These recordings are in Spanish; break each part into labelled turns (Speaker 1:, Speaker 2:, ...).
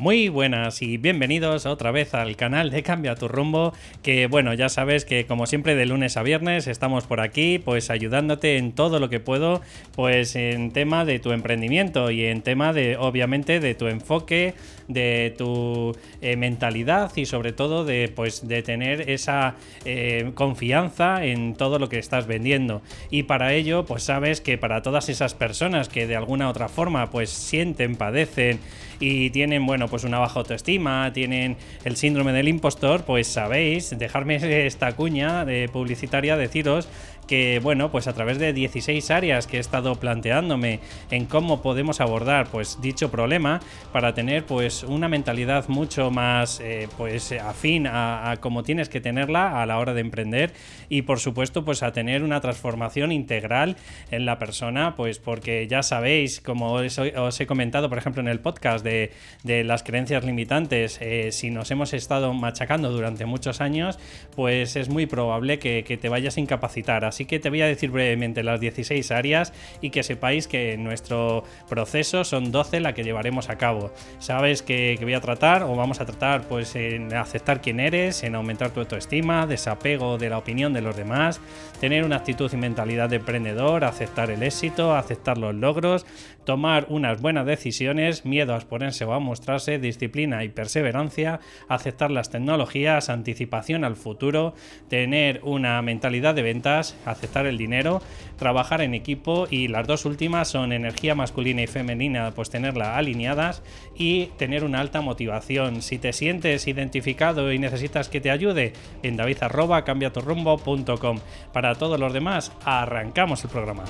Speaker 1: Muy buenas y bienvenidos otra vez al canal de Cambia tu rumbo, que bueno, ya sabes que como siempre de lunes a viernes estamos por aquí pues ayudándote en todo lo que puedo, pues en tema de tu emprendimiento y en tema de obviamente de tu enfoque, de tu eh, mentalidad y sobre todo de pues de tener esa eh, confianza en todo lo que estás vendiendo. Y para ello pues sabes que para todas esas personas que de alguna otra forma pues sienten, padecen y tienen, bueno, pues una baja autoestima, tienen el síndrome del impostor, pues sabéis, dejarme esta cuña de publicitaria, deciros que, bueno, pues a través de 16 áreas que he estado planteándome en cómo podemos abordar, pues dicho problema para tener, pues una mentalidad mucho más, eh, pues afín a, como tienes que tenerla a la hora de emprender y, por supuesto, pues a tener una transformación integral en la persona, pues porque ya sabéis, como os, he comentado, por ejemplo, en el podcast de, de las creencias limitantes, eh, si nos hemos estado machacando durante muchos años, pues es muy probable que, que te vayas a incapacitar. Así que te voy a decir brevemente las 16 áreas y que sepáis que en nuestro proceso son 12 la que llevaremos a cabo. Sabes que, que voy a tratar o vamos a tratar pues en aceptar quién eres, en aumentar tu autoestima, desapego de la opinión de los demás, tener una actitud y mentalidad de emprendedor, aceptar el éxito, aceptar los logros, tomar unas buenas decisiones, miedo a exponerse o a mostrarse, disciplina y perseverancia, aceptar las tecnologías, anticipación al futuro, tener una mentalidad de ventas, aceptar el dinero, trabajar en equipo y las dos últimas son energía masculina y femenina, pues tenerla alineadas y tener una alta motivación. Si te sientes identificado y necesitas que te ayude, en david arroba cambiaturrumbo.com. Para todos los demás, arrancamos el programa.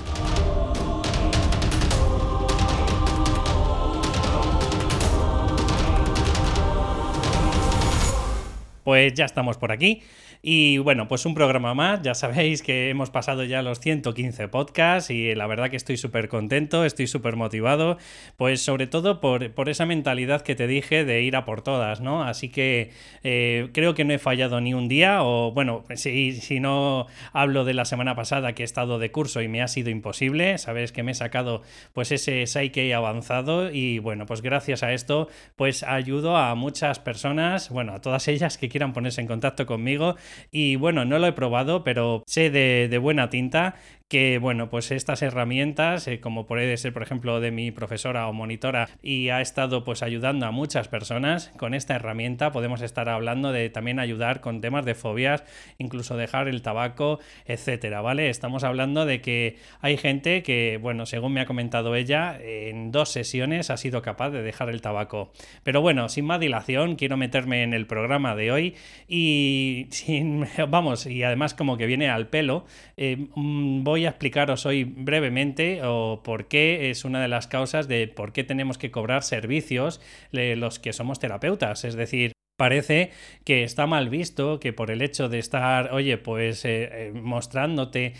Speaker 1: Pues ya estamos por aquí. Y bueno, pues un programa más. Ya sabéis que hemos pasado ya los 115 podcasts y la verdad que estoy súper contento, estoy súper motivado, pues sobre todo por, por, esa mentalidad que te dije de ir a por todas, ¿no? Así que eh, creo que no he fallado ni un día o bueno, si, si no hablo de la semana pasada que he estado de curso y me ha sido imposible, sabes que me he sacado pues ese Psyche avanzado y bueno, pues gracias a esto pues ayudo a muchas personas, bueno, a todas ellas que quieran ponerse en contacto conmigo y bueno, no lo he probado, pero sé de, de buena tinta que bueno, pues estas herramientas, eh, como puede ser por ejemplo de mi profesora o monitora y ha estado pues ayudando a muchas personas, con esta herramienta podemos estar hablando de también ayudar con temas de fobias, incluso dejar el tabaco, etcétera, ¿vale? Estamos hablando de que hay gente que, bueno, según me ha comentado ella, en dos sesiones ha sido capaz de dejar el tabaco. Pero bueno, sin más dilación, quiero meterme en el programa de hoy y sin, vamos, y además como que viene al pelo, eh, voy voy a explicaros hoy brevemente o por qué es una de las causas de por qué tenemos que cobrar servicios los que somos terapeutas. Es decir, parece que está mal visto que por el hecho de estar, oye, pues eh, eh, mostrándote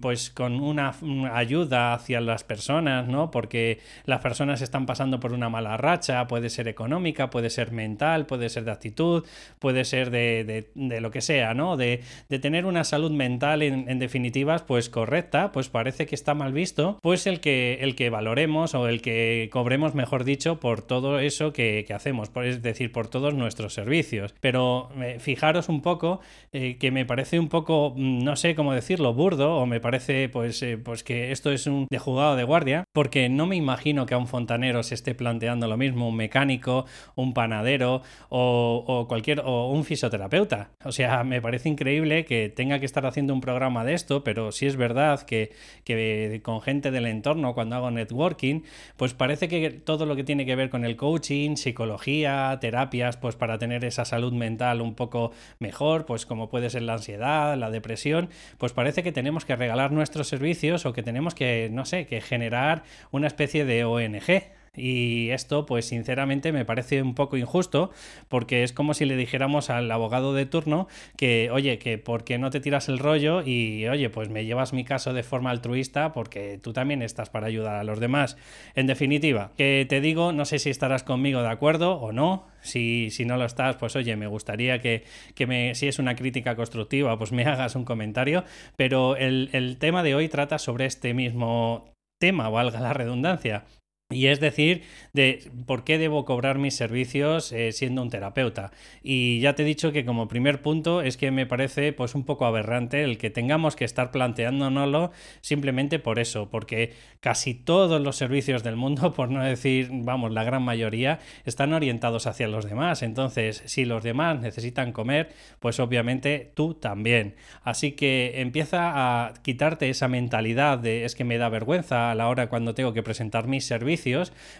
Speaker 1: pues con una, una, ayuda hacia las personas, ¿no? Porque las personas están pasando por una mala racha, puede ser económica, puede ser mental, puede ser de actitud, puede ser de, de, de lo que sea, ¿no? De, de, tener una salud mental en, en, definitivas, pues correcta, pues parece que está mal visto, pues el que, el que valoremos o el que cobremos, mejor dicho, por todo eso que, que hacemos, es decir, por todos nuestros servicios servicios. Pero eh, fijaros un poco eh, que me parece un poco, mm, no sé cómo decirlo, burdo, o me parece pues, eh, pues que esto es un de jugado de guardia, porque no me imagino que a un fontanero se esté planteando lo mismo, un mecánico, un panadero o, o cualquier, o un fisioterapeuta. O sea, me parece increíble que tenga que estar haciendo un programa de esto, pero sí es verdad que, que con gente del entorno, cuando hago networking, pues parece que todo lo que tiene que ver con el coaching, psicología, terapias, pues para tener esa salud mental un poco mejor, pues como puede ser la ansiedad, la depresión, pues parece que tenemos que regalar nuestros servicios o que tenemos que, no sé, que generar una especie de ONG. Y esto, pues sinceramente, me parece un poco injusto, porque es como si le dijéramos al abogado de turno que, oye, que por qué no te tiras el rollo y, oye, pues me llevas mi caso de forma altruista porque tú también estás para ayudar a los demás. En definitiva, que te digo, no sé si estarás conmigo de acuerdo o no. Si, si no lo estás, pues oye, me gustaría que, que me, si es una crítica constructiva, pues me hagas un comentario. Pero el, el tema de hoy trata sobre este mismo tema, valga la redundancia Y es decir, de por qué debo cobrar mis servicios eh, siendo un terapeuta. Y ya te he dicho que como primer punto es que me parece pues un poco aberrante el que tengamos que estar planteándonoslo simplemente por eso, porque casi todos los servicios del mundo, por no decir, vamos, la gran mayoría, están orientados hacia los demás. Entonces, si los demás necesitan comer, pues obviamente tú también. Así que empieza a quitarte esa mentalidad de es que me da vergüenza a la hora cuando tengo que presentar mis servicios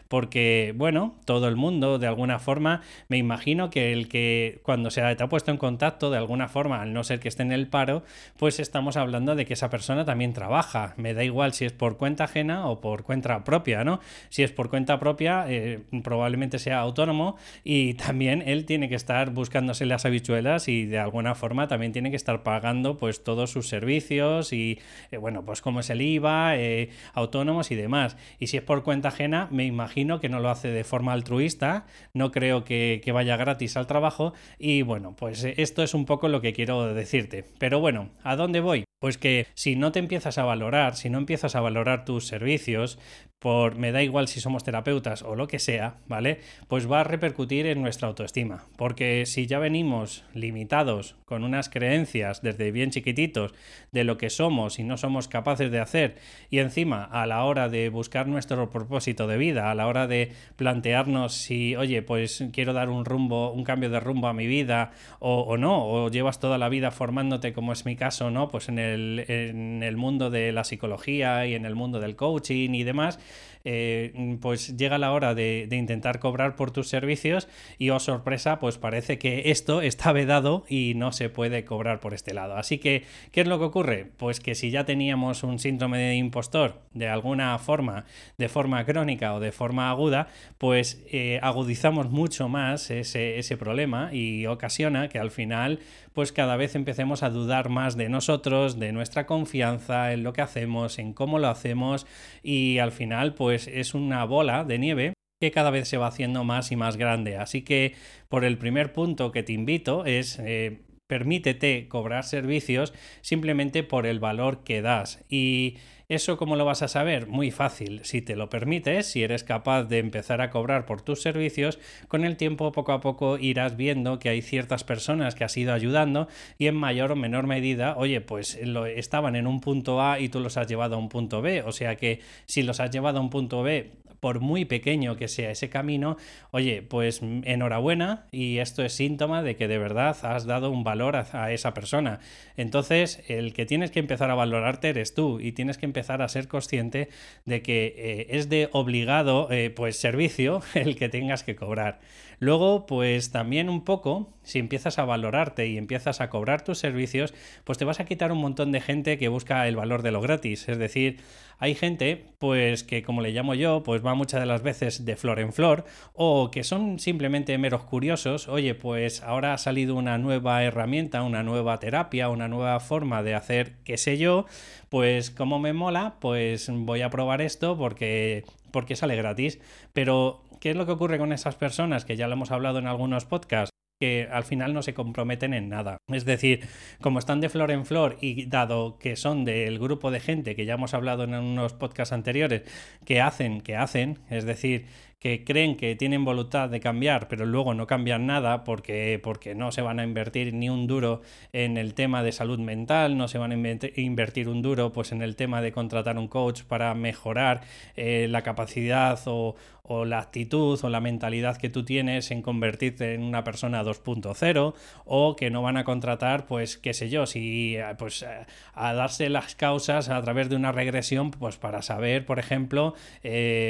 Speaker 1: porque, bueno, todo el mundo, de alguna forma, me imagino que el que cuando se te ha puesto en contacto, de alguna forma, al no ser que esté en el paro, pues estamos hablando de que esa persona también trabaja. Me da igual si es por cuenta ajena o por cuenta propia, ¿no? Si es por cuenta propia, eh, probablemente sea autónomo y también él tiene que estar buscándose las habichuelas y de alguna forma también tiene que estar pagando pues todos sus servicios y, eh, bueno, pues como es el IVA, eh, autónomos y demás. Y si es por cuenta ajena, me imagino que no lo hace de forma altruista, no creo que, vaya gratis al trabajo y bueno, pues eh, esto es un poco lo que quiero decirte. Pero bueno, ¿a dónde voy? Pues que si no te empiezas a valorar, si no empiezas a valorar tus servicios, por me da igual si somos terapeutas o lo que sea, ¿vale? Pues va a repercutir en nuestra autoestima. Porque si ya venimos limitados con unas creencias desde bien chiquititos de lo que somos y no somos capaces de hacer, y encima a la hora de buscar nuestro propósito de vida, a la hora de plantearnos si, oye, pues quiero dar un rumbo, un cambio de rumbo a mi vida o, no, o llevas toda la vida formándote como es mi caso, ¿no? Pues en el en el mundo de la psicología y en el mundo del coaching y demás, eh, pues llega la hora de, intentar cobrar por tus servicios y, oh sorpresa, pues parece que esto está vedado y no se puede cobrar por este lado. Así que, ¿qué es lo que ocurre? Pues que si ya teníamos un síndrome de impostor de alguna forma, de forma crónica o de forma aguda, pues eh, agudizamos mucho más ese, ese problema y ocasiona que al final pues cada vez empecemos a dudar más de nosotros, de nuestra confianza, en lo que hacemos, en cómo lo hacemos y al final pues es una bola de nieve que cada vez se va haciendo más y más grande. Así que por el primer punto que te invito es... Eh, permítete cobrar servicios simplemente por el valor que das y ¿Eso cómo lo vas a saber? Muy fácil. Si te lo permites, si eres capaz de empezar a cobrar por tus servicios, con el tiempo poco a poco irás viendo que hay ciertas personas que has ido ayudando y en mayor o menor medida, oye, pues lo, estaban en un punto A y tú los has llevado a un punto B. O sea que si los has llevado a un punto B, por muy pequeño que sea ese camino, oye, pues enhorabuena y esto es síntoma de que de verdad has dado un valor a, esa persona. Entonces, el que tienes que empezar a valorarte eres tú y tienes que empezar a ser consciente de que eh, es de obligado eh, pues servicio el que tengas que cobrar. Luego, pues también un poco, si empiezas a valorarte y empiezas a cobrar tus servicios, pues te vas a quitar un montón de gente que busca el valor de lo gratis. Es decir, hay gente, pues que como le llamo yo, pues va muchas de las veces de flor en flor, o que son simplemente meros curiosos. Oye, pues ahora ha salido una nueva herramienta, una nueva terapia, una nueva forma de hacer qué sé yo, pues como me mola, pues voy a probar esto porque porque sale gratis. Pero, ¿qué es lo que ocurre con esas personas? Que ya lo hemos hablado en algunos podcasts que al final no se comprometen en nada. Es decir, como están de flor en flor y dado que son del grupo de gente que ya hemos hablado en unos podcasts anteriores, que hacen, que hacen, es decir, que creen que tienen voluntad de cambiar, pero luego no cambian nada porque, porque no se van a invertir ni un duro en el tema de salud mental, no se van a invertir un duro pues, en el tema de contratar un coach para mejorar eh, la capacidad o, la actitud o la mentalidad que tú tienes en convertirte en una persona 2.0 o que no van a contratar, pues qué sé yo, si eh, pues eh, a darse las causas a través de una regresión, pues para saber, por ejemplo,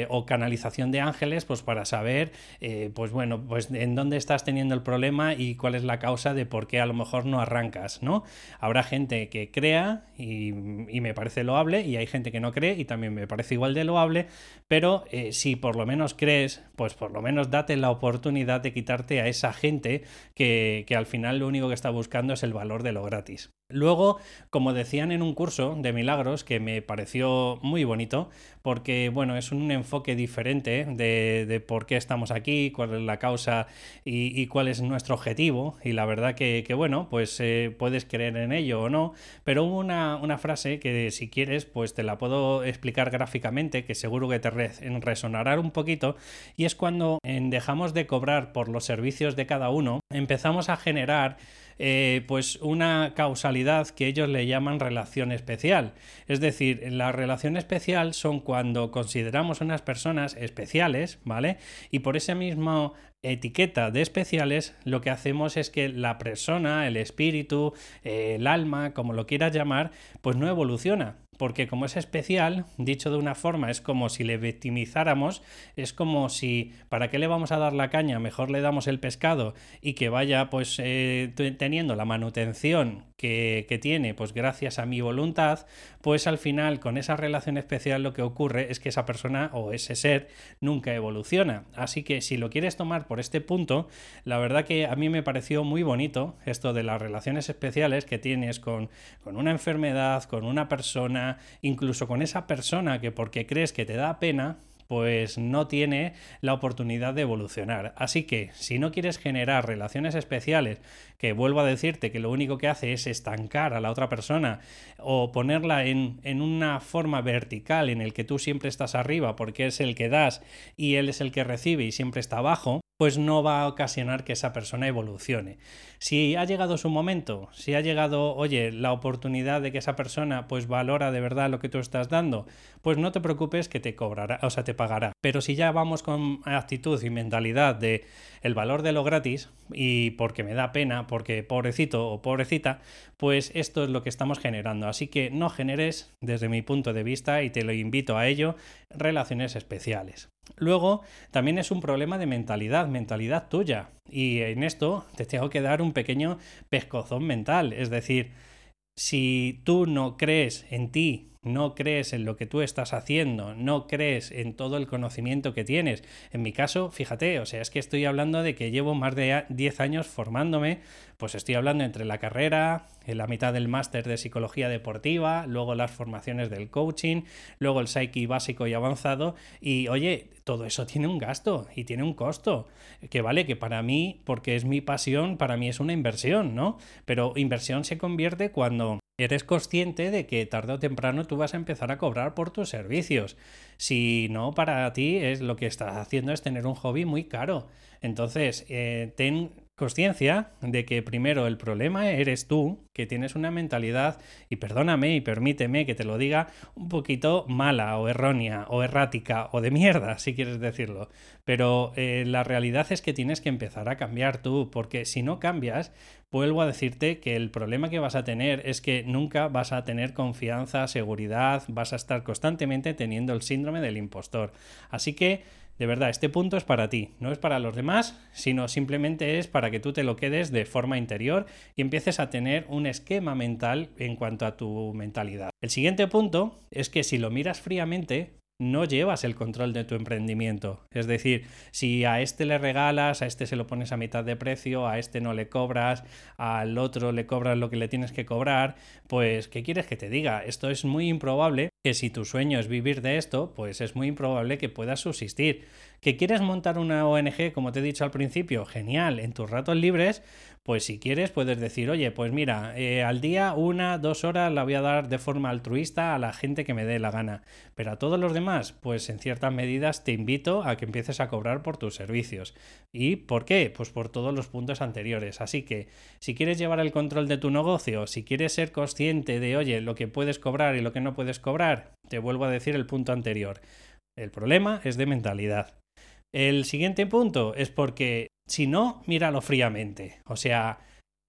Speaker 1: o canalización de ángeles, pues para saber, eh, pues bueno, pues en dónde estás teniendo el problema y cuál es la causa de por qué a lo mejor no arrancas, ¿no? Habrá gente que crea y, me parece loable y hay gente que no cree y también me parece igual de loable, pero eh, si por lo menos crees, pues por lo menos date la oportunidad de quitarte a esa gente que, que al final lo único que está buscando es el valor de lo gratis. Luego, como decían en un curso de milagros que me pareció muy bonito, porque, bueno, es un enfoque diferente de, por qué estamos aquí, cuál es la causa y, cuál es nuestro objetivo. Y la verdad que, bueno, pues eh, puedes creer en ello o no, pero hubo una, una, frase que si quieres, pues te la puedo explicar gráficamente, que seguro que te resonará un poquito, y es cuando dejamos de cobrar por los servicios de cada uno, empezamos a generar eh, pues una causalidad que ellos le llaman relación especial. Es decir, la relación especial son cuando consideramos unas personas especiales, ¿vale? Y por esa misma etiqueta de especiales, lo que hacemos es que la persona, el espíritu, eh, el alma, como lo quieras llamar, pues no evoluciona porque como es especial, dicho de una forma, es como si le victimizáramos, es como si, ¿para qué le vamos a dar la caña? Mejor le damos el pescado y que vaya pues eh, teniendo la manutención que, que, tiene, pues gracias a mi voluntad, pues al final con esa relación especial lo que ocurre es que esa persona o ese ser nunca evoluciona. Así que si lo quieres tomar por este punto, la verdad que a mí me pareció muy bonito esto de las relaciones especiales que tienes con, con una enfermedad, con una persona, incluso con esa persona que porque crees que te da pena, pues no tiene la oportunidad de evolucionar. Así que si no quieres generar relaciones especiales, que vuelvo a decirte que lo único que hace es estancar a la otra persona o ponerla en, en una forma vertical en el que tú siempre estás arriba porque es el que das y él es el que recibe y siempre está abajo, pues no va a ocasionar que esa persona evolucione. Si ha llegado su momento, si ha llegado, oye, la oportunidad de que esa persona pues valora de verdad lo que tú estás dando, pues no te preocupes que te cobrará, o sea, te pagará. Pero si ya vamos con actitud y mentalidad de el valor de lo gratis y porque me da pena, porque pobrecito o pobrecita, pues esto es lo que estamos generando. Así que no generes, desde mi punto de vista, y te lo invito a ello, relaciones especiales. Luego, también es un problema de mentalidad, mentalidad tuya. Y en esto te tengo que dar un pequeño pescozón mental. Es decir, si tú no crees en ti no crees en lo que tú estás haciendo, no crees en todo el conocimiento que tienes. En mi caso, fíjate, o sea, es que estoy hablando de que llevo más de 10 años formándome, pues estoy hablando entre la carrera, en la mitad del máster de psicología deportiva, luego las formaciones del coaching, luego el psyche básico y avanzado, y oye, todo eso tiene un gasto y tiene un costo, que vale que para mí, porque es mi pasión, para mí es una inversión, ¿no? Pero inversión se convierte cuando eres consciente de que tarde o temprano tú vas a empezar a cobrar por tus servicios. Si no, para ti es lo que estás haciendo es tener un hobby muy caro. Entonces, eh, ten conciencia de que primero el problema eres tú, que tienes una mentalidad, y perdóname y permíteme que te lo diga, un poquito mala o errónea o errática o de mierda, si quieres decirlo. Pero eh, la realidad es que tienes que empezar a cambiar tú, porque si no cambias, vuelvo a decirte que el problema que vas a tener es que nunca vas a tener confianza, seguridad, vas a estar constantemente teniendo el síndrome del impostor. Así que de verdad, este punto es para ti, no es para los demás, sino simplemente es para que tú te lo quedes de forma interior y empieces a tener un esquema mental en cuanto a tu mentalidad. El siguiente punto es que si lo miras fríamente, no llevas el control de tu emprendimiento. Es decir, si a este le regalas, a este se lo pones a mitad de precio, a este no le cobras, al otro le cobras lo que le tienes que cobrar, pues ¿qué quieres que te diga? Esto es muy improbable que si tu sueño es vivir de esto, pues es muy improbable que puedas subsistir. ¿Que quieres montar una ONG, como te he dicho al principio? Genial, en tus ratos libres, pues si quieres puedes decir, oye, pues mira, eh, al día una, dos horas la voy a dar de forma altruista a la gente que me dé la gana. Pero a todos los demás, pues en ciertas medidas te invito a que empieces a cobrar por tus servicios. ¿Y por qué? Pues por todos los puntos anteriores. Así que si quieres llevar el control de tu negocio, si quieres ser consciente de, oye, lo que puedes cobrar y lo que no puedes cobrar, te vuelvo a decir el punto anterior. El problema es de mentalidad. El siguiente punto es porque si no, míralo fríamente. O sea,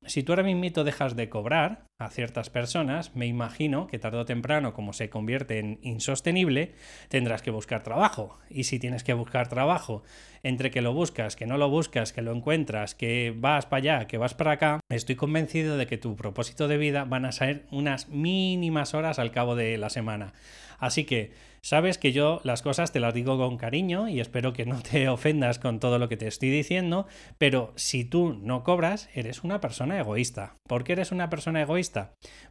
Speaker 1: si tú ahora mismo dejas de cobrar a ciertas personas, me imagino que tarde o temprano, como se convierte en insostenible, tendrás que buscar trabajo. Y si tienes que buscar trabajo, entre que lo buscas, que no lo buscas, que lo encuentras, que vas para allá, que vas para acá, estoy convencido de que tu propósito de vida van a ser unas mínimas horas al cabo de la semana. Así que sabes que yo las cosas te las digo con cariño y espero que no te ofendas con todo lo que te estoy diciendo, pero si tú no cobras, eres una persona egoísta. ¿Por qué eres una persona egoísta?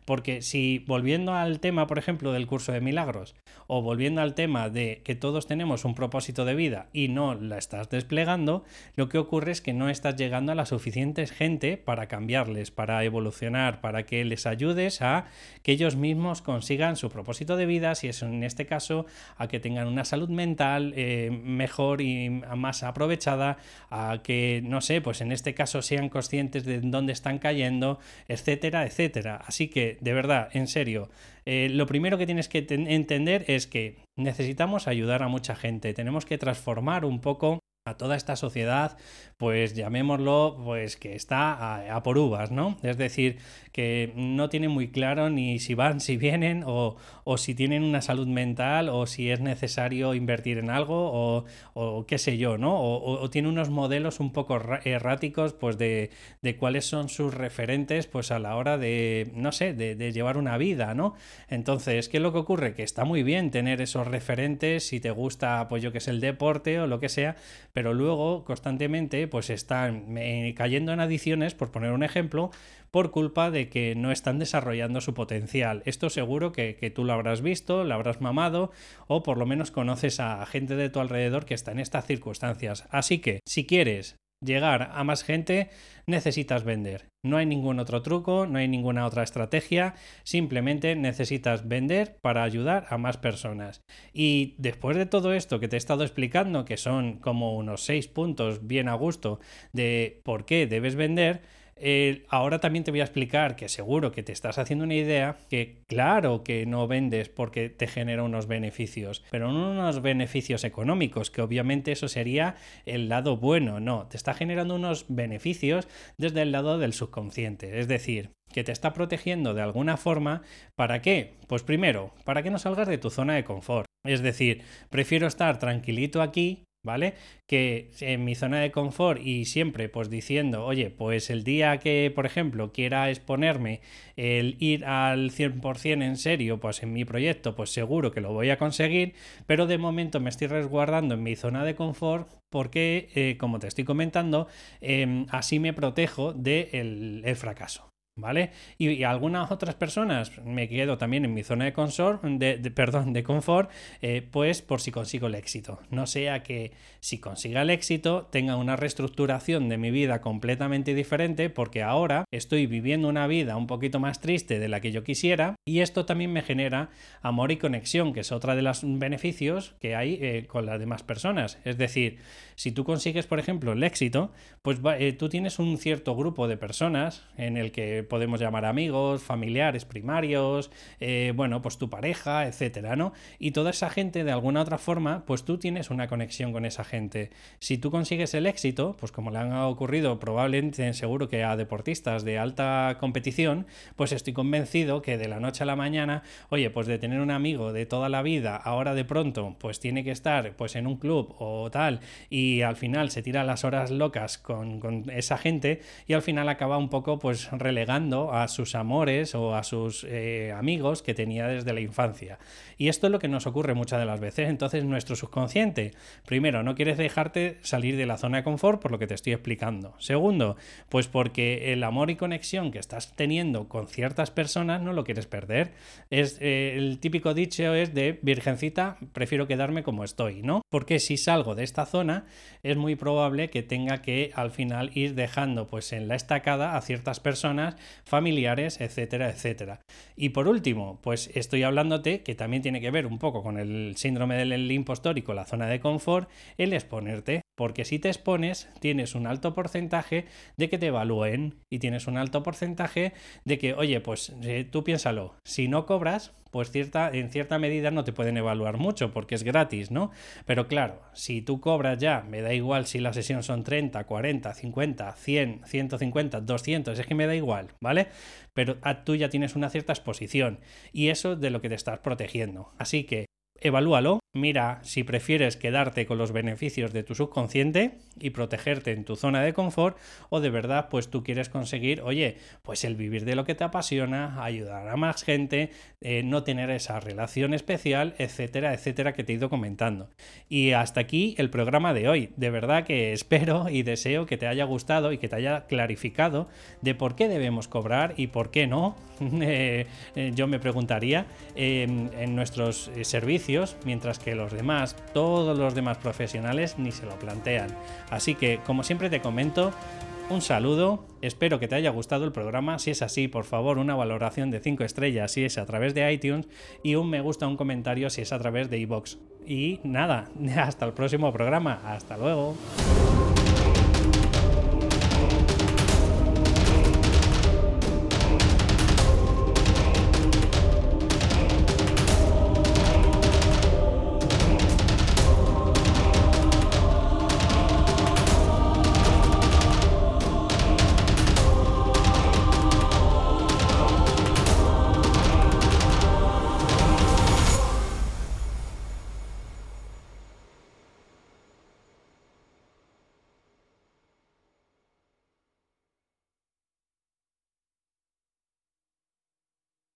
Speaker 1: Porque si volviendo al tema, por ejemplo, del curso de milagros, o volviendo al tema de que todos tenemos un propósito de vida y no la estás desplegando, lo que ocurre es que no estás llegando a la suficiente gente para cambiarles, para evolucionar, para que les ayudes a que ellos mismos consigan su propósito de vida, si es en este caso, a que tengan una salud mental eh, mejor y más aprovechada, a que, no sé, pues en este caso sean conscientes de dónde están cayendo, etcétera, etcétera. Así que, de verdad, en serio, eh, lo primero que tienes que entender es que necesitamos ayudar a mucha gente, tenemos que transformar un poco a toda esta sociedad, pues llamémoslo, pues que está a, por uvas, ¿no? Es decir, que no tiene muy claro ni si van, si vienen, o, si tienen una salud mental, o si es necesario invertir en algo, o, qué sé yo, ¿no? O, tiene unos modelos un poco erráticos, pues de, cuáles son sus referentes, pues a la hora de, no sé, de, de llevar una vida, ¿no? Entonces, ¿qué es lo que ocurre? Que está muy bien tener esos referentes si te gusta, pues yo que es el deporte o lo que sea, pero luego constantemente pues están cayendo en adiciones, por poner un ejemplo, por culpa de que no están desarrollando su potencial. Esto seguro que, que, tú lo habrás visto, lo habrás mamado o por lo menos conoces a gente de tu alrededor que está en estas circunstancias. Así que si quieres llegar a más gente, necesitas vender. No hay ningún otro truco, no hay ninguna otra estrategia, simplemente necesitas vender para ayudar a más personas. Y después de todo esto que te he estado explicando, que son como unos seis puntos bien a gusto de por qué debes vender, ahora también te voy a explicar que seguro que te estás haciendo una idea que claro que no vendes porque te genera unos beneficios, pero no unos beneficios económicos, que obviamente eso sería el lado bueno, no, te está generando unos beneficios desde el lado del subconsciente, es decir, que te está protegiendo de alguna forma, ¿para qué? Pues primero, para que no salgas de tu zona de confort. Es decir, prefiero estar tranquilito aquí ¿vale? Que en mi zona de confort y siempre pues diciendo, oye, pues el día que, por ejemplo, quiera exponerme el ir al 100% en serio, pues en mi proyecto, pues seguro que lo voy a conseguir, pero de momento me estoy resguardando en mi zona de confort porque, eh, como te estoy comentando, em, así me protejo del el fracaso. ¿Vale? Y, algunas otras personas me quedo también en mi zona de, confort, de, perdón, de confort, eh, pues por si consigo el éxito. No sea que si consiga el éxito tenga una reestructuración de mi vida completamente diferente porque ahora estoy viviendo una vida un poquito más triste de la que yo quisiera y esto también me genera amor y conexión, que es otra de los beneficios que hay eh, con las demás personas. Es decir, si tú consigues, por ejemplo, el éxito, pues eh, tú tienes un cierto grupo de personas en el que podemos llamar amigos, familiares primarios, eh, bueno, pues tu pareja, etcétera, ¿no? Y toda esa gente, de alguna otra forma, pues tú tienes una conexión con esa gente. Si tú consigues el éxito, pues como le han ocurrido probablemente seguro que a deportistas de alta competición, pues estoy convencido que de la noche a la mañana, oye, pues de tener un amigo de toda la vida, ahora de pronto, pues tiene que estar pues en un club o tal, y al final se tira las horas locas con, con esa gente y al final acaba un poco pues relegando a sus amores o a sus eh, amigos que tenía desde la infancia. Y esto es lo que nos ocurre muchas de las veces. Entonces nuestro subconsciente, primero, no quieres dejarte salir de la zona de confort por lo que te estoy explicando. Segundo, pues porque el amor y conexión que estás teniendo con ciertas personas no lo quieres perder. Es eh, el típico dicho es de virgencita, prefiero quedarme como estoy, ¿no? Porque si salgo de esta zona es muy probable que tenga que al final ir dejando pues en la estacada a ciertas personas familiares, etcétera, etcétera. Y por último, pues estoy hablándote que también tiene que ver un poco con el síndrome del impostor y con la zona de confort, el exponerte. Porque si te expones, tienes un alto porcentaje de que te evalúen y tienes un alto porcentaje de que, oye, pues eh, tú piénsalo, si no cobras, pues cierta, en cierta medida no te pueden evaluar mucho porque es gratis, ¿no? Pero claro, si tú cobras ya, me da igual si la sesión son 30, 40, 50, 100, 150, 200, es que me da igual, ¿vale? Pero tú ya tienes una cierta exposición y eso es de lo que te estás protegiendo. Así que evalúalo, mira si prefieres quedarte con los beneficios de tu subconsciente y protegerte en tu zona de confort o de verdad pues tú quieres conseguir, oye, pues el vivir de lo que te apasiona, ayudar a más gente, eh, no tener esa relación especial, etcétera, etcétera que te he ido comentando. Y hasta aquí el programa de hoy. De verdad que espero y deseo que te haya gustado y que te haya clarificado de por qué debemos cobrar y por qué no. Eh, eh, yo me preguntaría en nuestros servicios, mientras que los demás, todos los demás profesionales, ni se lo plantean. Así que, como siempre te comento, un saludo, espero que te haya gustado el programa, si es así, por favor, una valoración de 5 estrellas si es a través de iTunes y un me gusta, un comentario si es a través de iVoox. Y nada, hasta el próximo programa, hasta luego.